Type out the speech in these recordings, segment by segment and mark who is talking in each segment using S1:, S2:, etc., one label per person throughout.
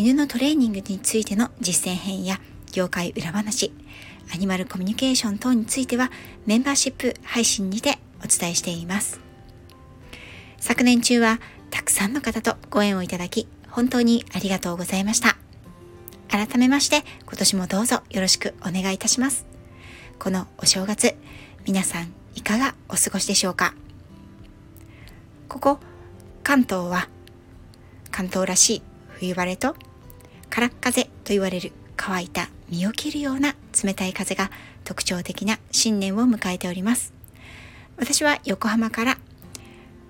S1: 犬のトレーニングについての実践編や業界裏話、アニマルコミュニケーション等についてはメンバーシップ配信にてお伝えしています。昨年中はたくさんの方とご縁をいただき本当にありがとうございました。改めまして今年もどうぞよろしくお願いいたします。このお正月、皆さんいかがお過ごしでしょうか？ここ関東は関東らしい冬晴れとから風と言われる乾いた身を切るような冷たい風が特徴的な新年を迎えております。私は横浜から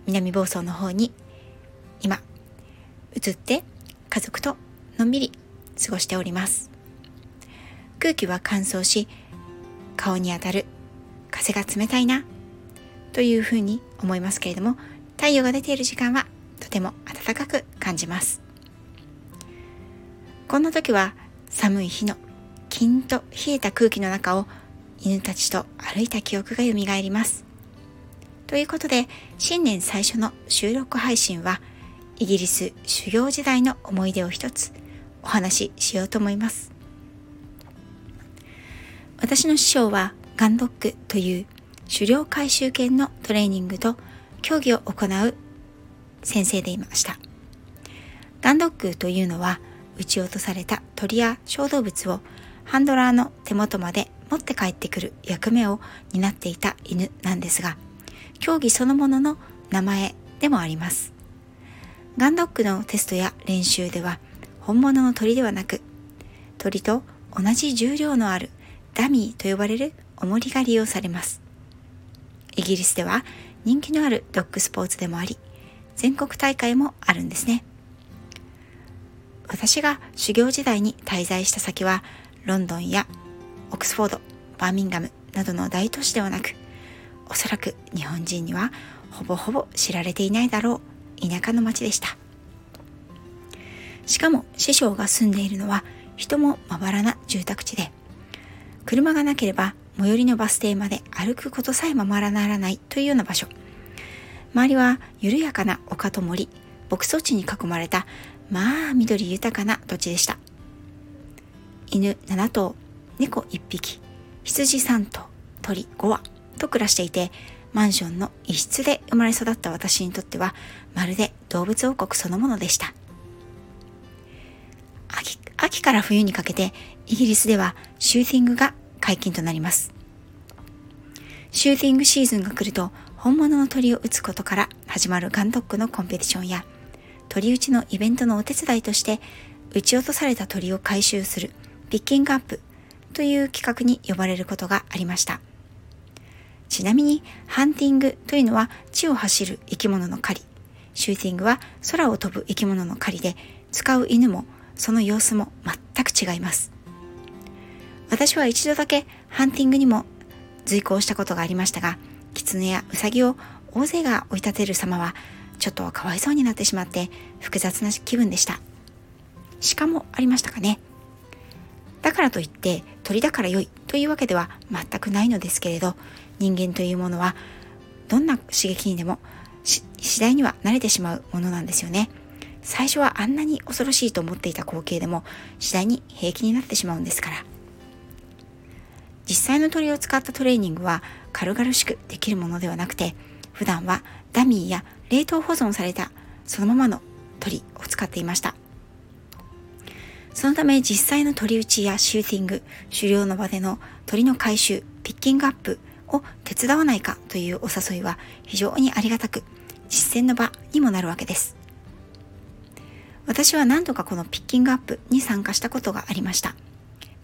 S1: 南房総の方に今移って家族とのんびり過ごしております。空気は乾燥し顔に当たる風が冷たいなというふうに思いますけれども太陽が出ている時間はとても暖かく感じます。こんな時は寒い日のキンと冷えた空気の中を犬たちと歩いた記憶が蘇りますということで新年最初の収録配信はイギリス修行時代の思い出を一つお話ししようと思います私の師匠はガンドッグという狩猟回収犬のトレーニングと競技を行う先生でいました。ガンドッグというのは撃ち落とされた鳥や小動物をハンドラーの手元まで持って帰ってくる役目を担っていた犬なんですが、競技そのものの名前でもあります。ガンドッグのテストや練習では本物の鳥ではなく、鳥と同じ重量のあるダミーと呼ばれる重りが利用されます。イギリスでは人気のあるドッグスポーツでもあり、全国大会もあるんですね。私が修行時代に滞在した先は、ロンドンやオックスフォード、バーミンガムなどの大都市ではなく、おそらく日本人にはほぼほぼ知られていないだろう田舎の町でした。しかも師匠が住んでいるのは人もまばらな住宅地で、車がなければ最寄りのバス停まで歩くことさえままらならないというような場所周りは緩やかな丘と森牧草地に囲まれたまあ緑豊かな土地でした犬7頭猫1匹羊3頭鳥5羽と暮らしていてマンションの一室で生まれ育った私にとってはまるで動物王国そのものでした秋秋から冬にかけてイギリスではシューティングが解禁となります。シューティングシーズンが来ると本物の鳥を撃つことから始まるガンドックのコンペティションや鳥撃ちのイベントのお手伝いとして撃ち落とされた鳥を回収するピッキングアップという企画に呼ばれることがありました。ちなみにハンティングというのは地を走る生き物の狩り、シューティングは空を飛ぶ生き物の狩りで使う犬もその様子も全く違います。私は一度だけハンティングにも随行したことがありましたが、狐やウサギを大勢が追い立てる様は、ちょっとかわいそうになってしまって複雑な気分でした。鹿もありましたかね。だからといって鳥だから良いというわけでは全くないのですけれど、人間というものはどんな刺激にでも次第には慣れてしまうものなんですよね。最初はあんなに恐ろしいと思っていた光景でも次第に平気になってしまうんですから。実際の鳥を使ったトレーニングは軽々しくできるものではなくて普段はダミーや冷凍保存されたそのままの鳥を使っていました。そのため実際の鳥打ちやシューティング狩猟の場での鳥の回収ピッキングアップを手伝わないかというお誘いは非常にありがたく実践の場にもなるわけです。私は何度かこのピッキングアップに参加したことがありました。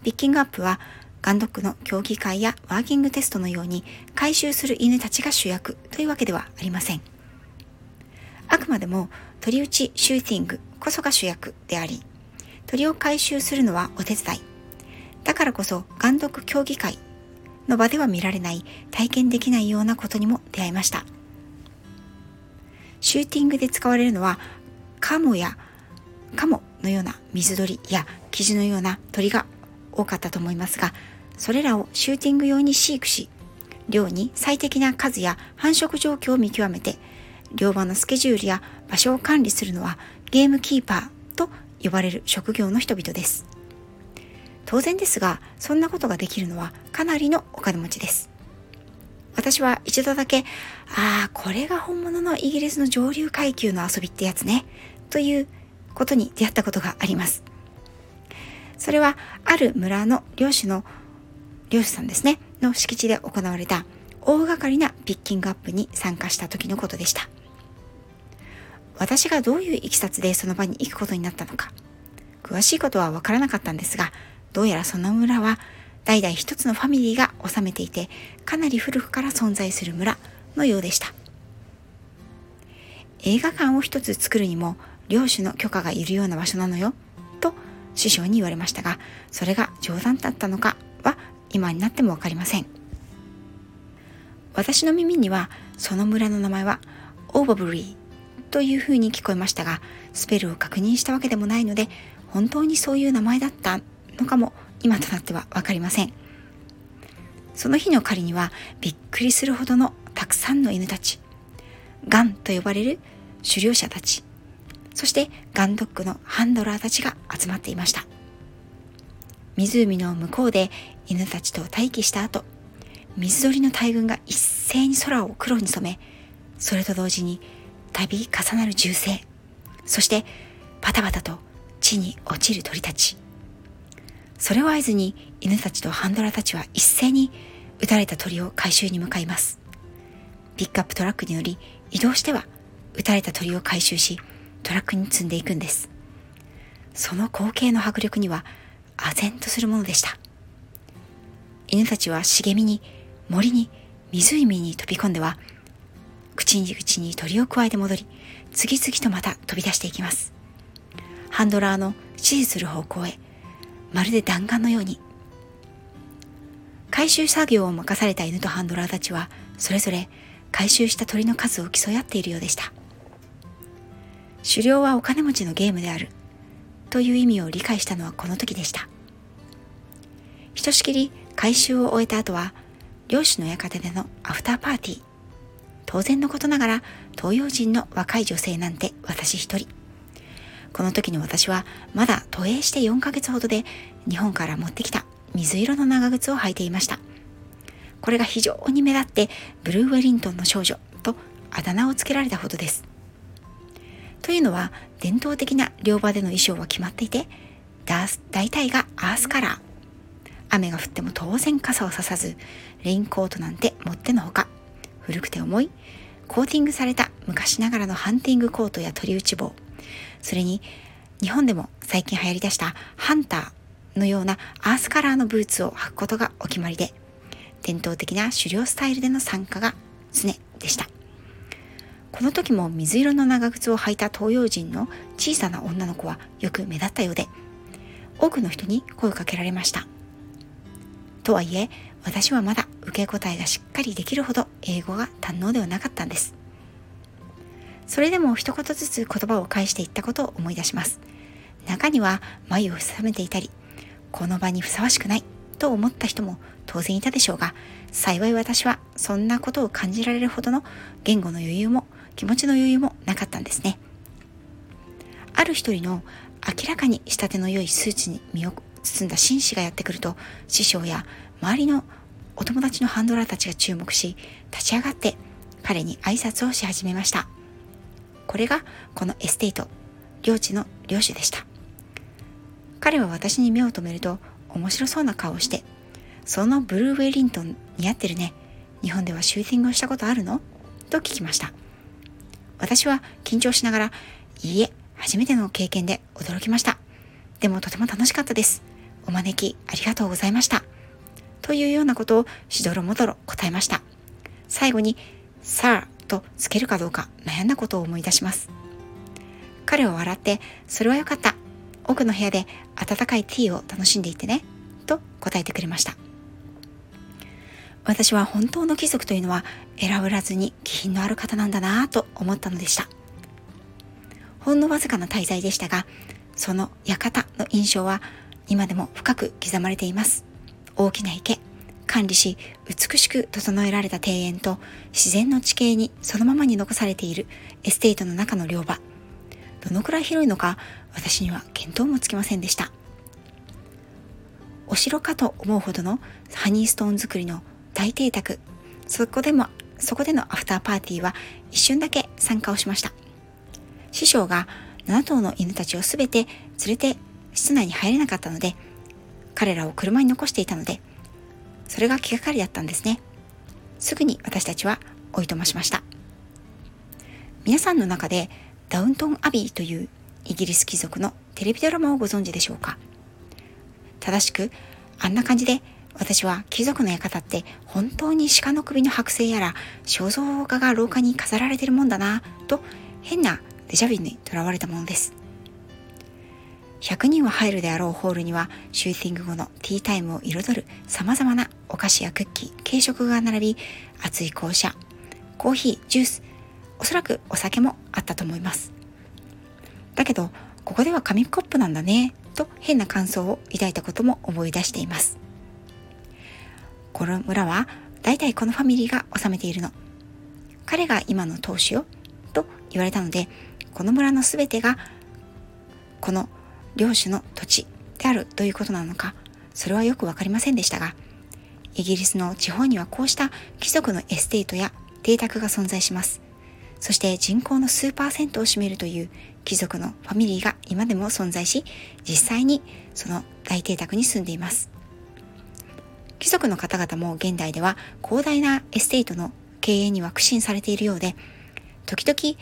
S1: ピッキングアップはガンドックの競技会やワーキングテストのように回収する犬たちが主役というわけではありません。あくまでも鳥打ちシューティングこそが主役であり、鳥を回収するのはお手伝い。だからこそ、監督協議会の場では見られない、体験できないようなことにも出会いました。シューティングで使われるのは、カモやカモのような水鳥やキジのような鳥が多かったと思いますが、それらをシューティング用に飼育し、漁に最適な数や繁殖状況を見極めて、漁場のスケジュールや場所を管理するのはゲームキーパーと呼ばれる職業の人々です。当然ですが、そんなことができるのはかなりのお金持ちです。私は一度だけ、ああ、これが本物のイギリスの上流階級の遊びってやつね、ということに出会ったことがあります。それは、ある村の漁師の、漁師さんですね、の敷地で行われた大掛かりなピッキングアップに参加した時のことでした。私がどういういきさつでその場に行くことになったのか、詳しいことはわからなかったんですが、どうやらその村は代々一つのファミリーが治めていて、かなり古くから存在する村のようでした。映画館を一つ作るにも、領主の許可がいるような場所なのよ、師匠に言われましたが、それが冗談だったのかは今になってもわかりません。私の耳にはその村の名前はオーバブリーというふうに聞こえましたがスペルを確認したわけでもないので本当にそういう名前だったのかも今となっては分かりませんその日の狩りにはびっくりするほどのたくさんの犬たちガンと呼ばれる狩猟者たちそしてガンドッグのハンドラーたちが集まっていました湖の向こうで犬たちと待機した後水鳥の大群が一斉に空を黒に染め、それと同時に度重なる銃声、そしてパタパタと地に落ちる鳥たち。それを合図に犬たちとハンドラーたちは一斉に撃たれた鳥を回収に向かいます。ピックアップトラックにより移動しては撃たれた鳥を回収しトラックに積んでいくんです。その光景の迫力には唖然とするものでした。犬たちは茂みに森に湖に飛び込んでは口に口に鳥をくわえて戻り次々とまた飛び出していきますハンドラーの指示する方向へまるで弾丸のように回収作業を任された犬とハンドラーたちはそれぞれ回収した鳥の数を競い合っているようでした狩猟はお金持ちのゲームであるという意味を理解したのはこの時でしたひとしきり回収を終えた後は漁師の館でのアフターパーティー。当然のことながら、東洋人の若い女性なんて私一人。この時の私はまだ渡英して4ヶ月ほどで日本から持ってきた水色の長靴を履いていました。これが非常に目立ってブルーウェリントンの少女とあだ名をつけられたほどです。というのは伝統的な両場での衣装は決まっていて、大体がアースカラー。雨が降っても当然傘をささず、レインコートなんて持ってのほか、古くて重い、コーティングされた昔ながらのハンティングコートや鳥打ち棒、それに日本でも最近流行りだしたハンターのようなアースカラーのブーツを履くことがお決まりで、伝統的な狩猟スタイルでの参加が常でした。この時も水色の長靴を履いた東洋人の小さな女の子はよく目立ったようで、多くの人に声をかけられました。とはいえ、私はまだ受け答えがしっかりできるほど英語が堪能ではなかったんです。それでも一言ずつ言葉を返していったことを思い出します。中には眉を潜めていたり、この場にふさわしくないと思った人も当然いたでしょうが、幸い私はそんなことを感じられるほどの言語の余裕も気持ちの余裕もなかったんですね。ある一人の明らかに仕立ての良いスーツに身を包んだ紳士がやってくると師匠や周りのお友達のハンドラーたちが注目し立ち上がって彼に挨拶をし始めました。これがこのエステート領地の領主でした。彼は私に目を留めると面白そうな顔をしてそのブルーウェリントン似合ってるね。日本ではシューティングをしたことあるの？と聞きました。私は緊張しながらいいえ初めての経験で驚きましたでもとても楽しかったですお招きありがとうございました。というようなことをしどろもどろ答えました。最後に、さあとつけるかどうか悩んだことを思い出します。彼は笑って、それはよかった。奥の部屋で温かいティーを楽しんでいてね、と答えてくれました。私は本当の貴族というのは偉ぶらずに気品のある方なんだなぁと思ったのでした。ほんのわずかな滞在でしたが、その館の印象は今でも深く刻まれています。大きな池、管理し美しく整えられた庭園と自然の地形にそのままに残されているエステートの中の猟場。どのくらい広いのか私には見当もつきませんでした。お城かと思うほどのハニーストーン作りの大邸宅。そこでも、そこでのアフターパーティーは一瞬だけ参加をしました。師匠が7頭の犬たちをすべて連れて室内に入れなかったので、彼らを車に残していたので、それが気がかりだったんですね。すぐに私たちはおいとましました。皆さんの中でダウントン・アビーというイギリス貴族のテレビドラマをご存知でしょうか正しくあんな感じで私は貴族の館って本当に鹿の首の剥製やら肖像画が廊下に飾られてるもんだなと変なデジャビュにとらわれたものです。100人は入るであろうホールにはシューティング後のティータイムを彩る様々なお菓子やクッキー、軽食が並び、熱い紅茶、コーヒー、ジュース、おそらくお酒もあったと思います。だけど、ここでは紙コップなんだね、と変な感想を抱いたことも思い出しています。この村は大体このファミリーが治めているの。彼が今の当主よ、と言われたので、この村の全てがこの領主の土地であるということなのか、それはよくわかりませんでしたが、イギリスの地方にはこうした貴族のエステートや邸宅が存在します。そして人口の数パーセントを占めるという貴族のファミリーが今でも存在し、実際にその大邸宅に住んでいます。貴族の方々も現代では広大なエステートの経営には苦心されているようで、時々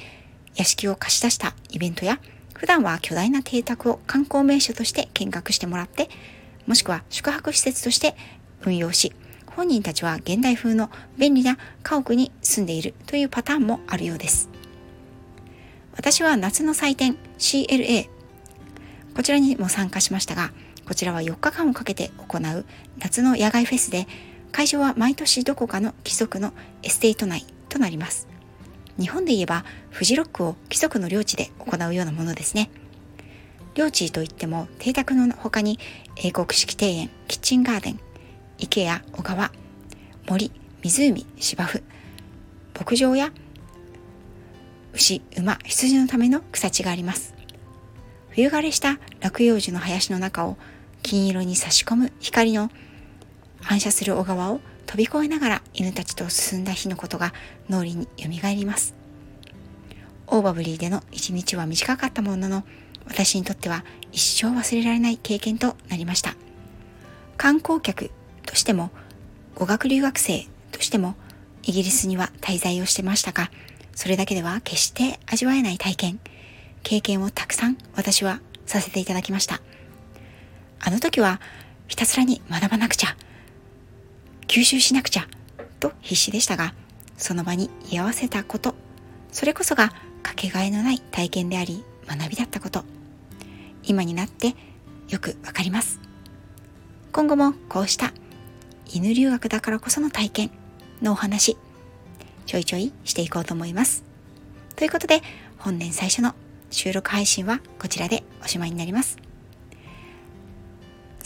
S1: 屋敷を貸し出したイベントや普段は巨大な邸宅を観光名所として見学してもらって、もしくは宿泊施設として運用し、本人たちは現代風の便利な家屋に住んでいるというパターンもあるようです。私は夏の祭典 CLA、こちらにも参加しましたが、こちらは4日間をかけて行う夏の野外フェスで、会場は毎年どこかの貴族のエステート内となります。日本で言えばフジロックを貴族の領地で行うようなものですね。領地といっても邸宅の他に英国式庭園、キッチンガーデン、池や小川、森、湖、芝生、牧場や牛、馬、羊のための草地があります。冬枯れした落葉樹の林の中を金色に差し込む光の反射する小川を飛び越えながら犬たちと進んだ日のことが脳裏によみがえります。オーバブリーでの一日は短かったものの、私にとっては一生忘れられない経験となりました。観光客としても、語学留学生としても、イギリスには滞在をしてましたが、それだけでは決して味わえない体験、経験をたくさん私はさせていただきました。あの時はひたすらに学ばなくちゃ、吸収しなくちゃと必死でしたが、その場に居合わせたこと、それこそがかけがえのない体験であり学びだったこと、今になってよくわかります。今後もこうした犬留学だからこその体験のお話、ちょいちょいしていこうと思います。ということで、本年最初の収録配信はこちらでおしまいになります。